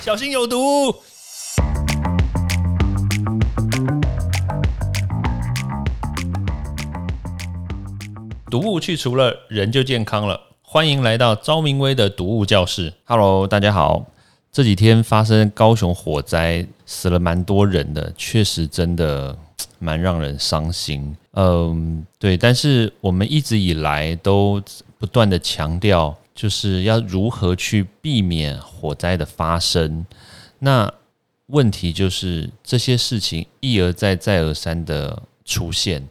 小心有毒。毒物去除了，人就健康了。欢迎来到昭明威的毒物教室。Hello，大家好。这几天发生高雄火灾，死了蛮多人的，确实真的蛮让人伤心。嗯，对。但是我们一直以来都不断的强调，就是要如何去避免火灾的发生。那问题就是这些事情一而再、再而三的出现。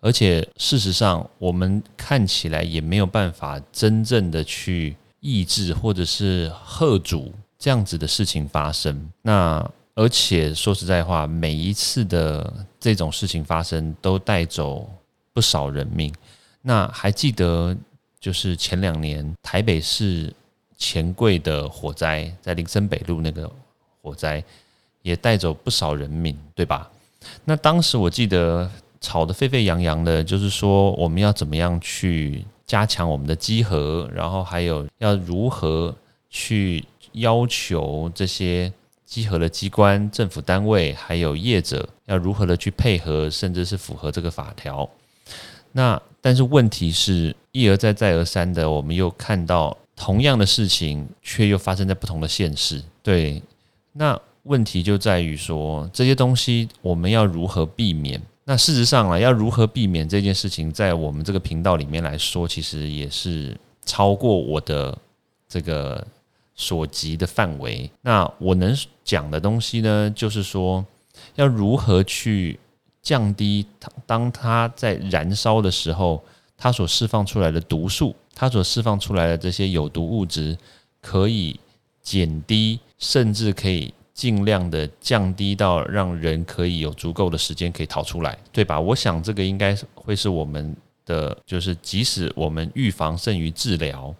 而且事实上，我们看起来也没有办法真正的去抑制或者是喝阻这样子的事情发生。那而且说实在话，每一次的这种事情发生，都带走不少人命。那还记得就是前两年台北市钱柜的火灾，在林森北路那个火灾，也带走不少人命，对吧？那当时我记得。吵得沸沸扬扬的，就是说我们要怎么样去加强我们的稽核，然后还有要如何去要求这些稽核的机关、政府单位还有业者要如何的去配合，甚至是符合这个法条。那但是问题是一而再再而三的，我们又看到同样的事情，却又发生在不同的现实。对，那问题就在于说这些东西我们要如何避免？那事实上啊，要如何避免这件事情，在我们这个频道里面来说，其实也是超过我的这个所及的范围。那我能讲的东西呢，就是说要如何去降低它，当它在燃烧的时候，它所释放出来的毒素，它所释放出来的这些有毒物质，可以减低，甚至可以。尽量的降低到让人可以有足够的时间可以逃出来，对吧？我想这个应该会是我们的，就是即使我们预防胜于治疗，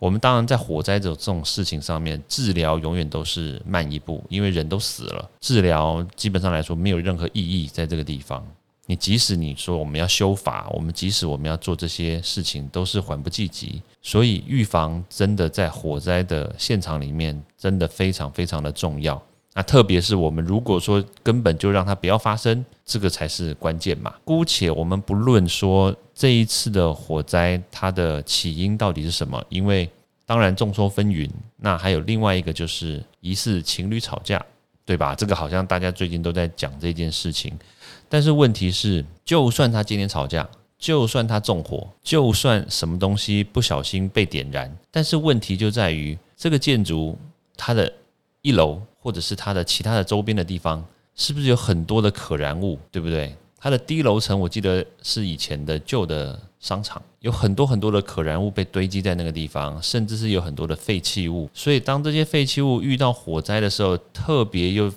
我们当然在火灾这种这种事情上面，治疗永远都是慢一步，因为人都死了，治疗基本上来说没有任何意义在这个地方。你即使你说我们要修法，我们即使我们要做这些事情，都是缓不济急。所以预防真的在火灾的现场里面，真的非常非常的重要。那特别是我们如果说根本就让它不要发生，这个才是关键嘛。姑且我们不论说这一次的火灾它的起因到底是什么，因为当然众说纷纭。那还有另外一个就是疑似情侣吵架，对吧？这个好像大家最近都在讲这件事情。但是问题是，就算他今天吵架，就算他纵火，就算什么东西不小心被点燃，但是问题就在于这个建筑它的一楼。或者是它的其他的周边的地方，是不是有很多的可燃物，对不对？它的低楼层，我记得是以前的旧的商场，有很多很多的可燃物被堆积在那个地方，甚至是有很多的废弃物。所以当这些废弃物遇到火灾的时候，特别又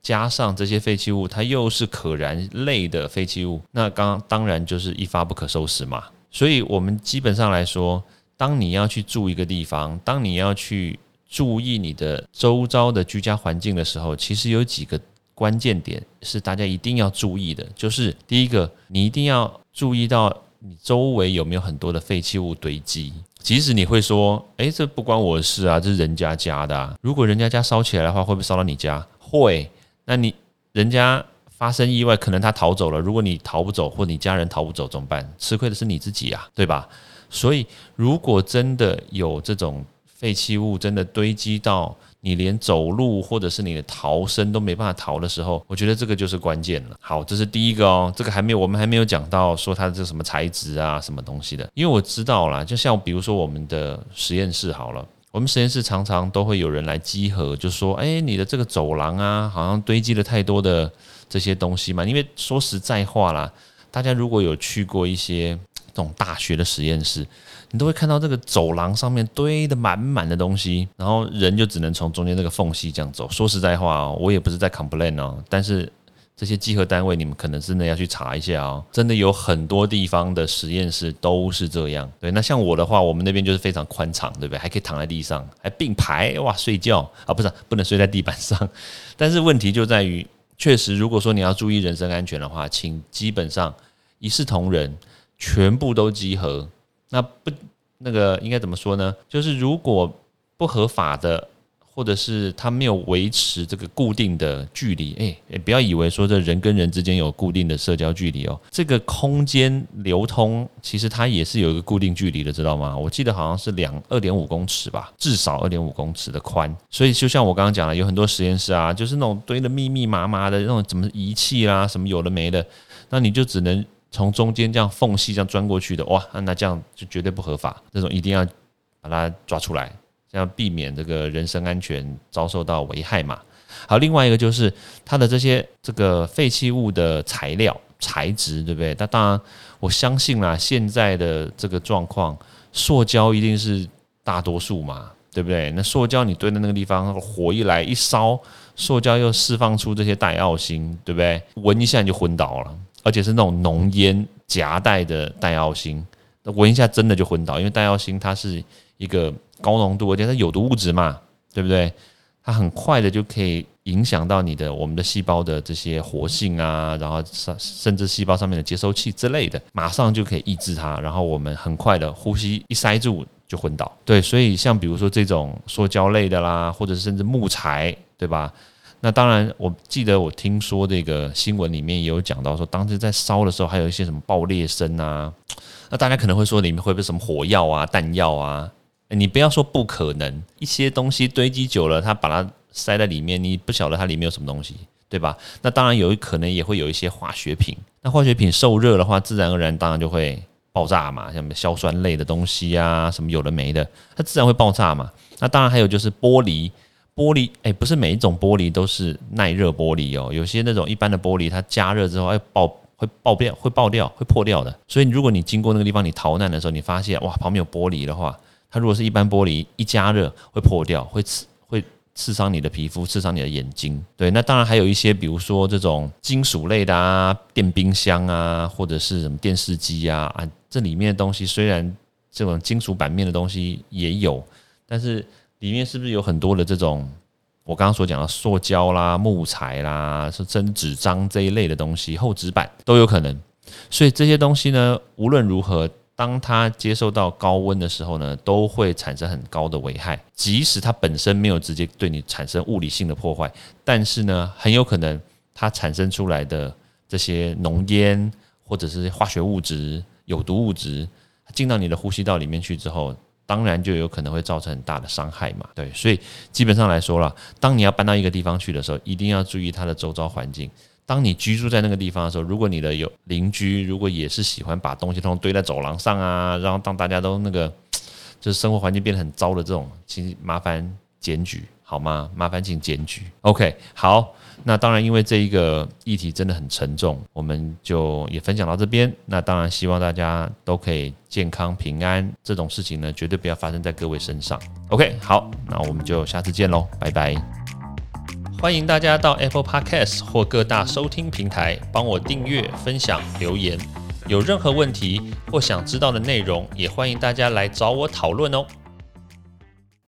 加上这些废弃物，它又是可燃类的废弃物，那刚当然就是一发不可收拾嘛。所以我们基本上来说，当你要去住一个地方，当你要去。注意你的周遭的居家环境的时候，其实有几个关键点是大家一定要注意的。就是第一个，你一定要注意到你周围有没有很多的废弃物堆积。即使你会说，诶，这不关我的事啊，这是人家家的。啊如果人家家烧起来的话，会不会烧到你家？会。那你人家发生意外，可能他逃走了。如果你逃不走，或你家人逃不走，怎么办？吃亏的是你自己啊，对吧？所以，如果真的有这种，废弃物真的堆积到你连走路或者是你的逃生都没办法逃的时候，我觉得这个就是关键了。好，这是第一个哦，这个还没有，我们还没有讲到说它的这什么材质啊，什么东西的。因为我知道啦，就像比如说我们的实验室好了，我们实验室常常都会有人来集合，就说，哎，你的这个走廊啊，好像堆积了太多的这些东西嘛。因为说实在话啦，大家如果有去过一些这种大学的实验室。你都会看到这个走廊上面堆的满满的东西，然后人就只能从中间这个缝隙这样走。说实在话哦，我也不是在 complain 哦，但是这些集合单位你们可能真的要去查一下哦，真的有很多地方的实验室都是这样。对，那像我的话，我们那边就是非常宽敞，对不对？还可以躺在地上，还并排哇睡觉啊，不是不能睡在地板上。但是问题就在于，确实如果说你要注意人身安全的话，请基本上一视同仁，全部都集合。那不，那个应该怎么说呢？就是如果不合法的，或者是它没有维持这个固定的距离，哎，不要以为说这人跟人之间有固定的社交距离哦，这个空间流通其实它也是有一个固定距离的，知道吗？我记得好像是两二点五公尺吧，至少二点五公尺的宽。所以就像我刚刚讲的，有很多实验室啊，就是那种堆的密密麻麻的那种怎么仪器啦，什么有的没的，那你就只能。从中间这样缝隙这样钻过去的哇，那这样就绝对不合法。这种一定要把它抓出来，这样避免这个人身安全遭受到危害嘛。好，另外一个就是它的这些这个废弃物的材料材质，对不对？那当然我相信啦，现在的这个状况，塑胶一定是大多数嘛，对不对？那塑胶你堆在那个地方，火一来一烧，塑胶又释放出这些带奥星，对不对？闻一下你就昏倒了。而且是那种浓烟夹带的带奥星，闻一下真的就昏倒，因为带奥星它是一个高浓度，而且它有毒物质嘛，对不对？它很快的就可以影响到你的我们的细胞的这些活性啊，然后甚甚至细胞上面的接收器之类的，马上就可以抑制它，然后我们很快的呼吸一塞住就昏倒。对，所以像比如说这种塑胶类的啦，或者甚至木材，对吧？那当然，我记得我听说这个新闻里面也有讲到说，当时在烧的时候还有一些什么爆裂声啊。那大家可能会说里面会不会什么火药啊、弹药啊？你不要说不可能，一些东西堆积久了，它把它塞在里面，你不晓得它里面有什么东西，对吧？那当然有可能也会有一些化学品。那化学品受热的话，自然而然当然就会爆炸嘛，像什么硝酸类的东西啊，什么有的没的，它自然会爆炸嘛。那当然还有就是玻璃。玻璃哎，不是每一种玻璃都是耐热玻璃哦，有些那种一般的玻璃，它加热之后会爆，会爆掉，会爆掉，会破掉的。所以如果你经过那个地方，你逃难的时候，你发现哇，旁边有玻璃的话，它如果是一般玻璃，一加热会破掉，会刺，会刺伤你的皮肤，刺伤你的眼睛。对，那当然还有一些，比如说这种金属类的啊，电冰箱啊，或者是什么电视机啊啊，这里面的东西虽然这种金属板面的东西也有，但是。里面是不是有很多的这种我刚刚所讲的塑胶啦、木材啦、是真纸张这一类的东西，厚纸板都有可能。所以这些东西呢，无论如何，当它接受到高温的时候呢，都会产生很高的危害。即使它本身没有直接对你产生物理性的破坏，但是呢，很有可能它产生出来的这些浓烟或者是化学物质、有毒物质进到你的呼吸道里面去之后。当然就有可能会造成很大的伤害嘛，对，所以基本上来说了，当你要搬到一个地方去的时候，一定要注意它的周遭环境。当你居住在那个地方的时候，如果你的有邻居，如果也是喜欢把东西通通堆在走廊上啊，然后当大家都那个就是生活环境变得很糟的这种，请麻烦检举好吗？麻烦请检举。OK，好。那当然，因为这一个议题真的很沉重，我们就也分享到这边。那当然，希望大家都可以健康平安，这种事情呢，绝对不要发生在各位身上。OK，好，那我们就下次见喽，拜拜！欢迎大家到 Apple Podcast 或各大收听平台帮我订阅、分享、留言。有任何问题或想知道的内容，也欢迎大家来找我讨论哦。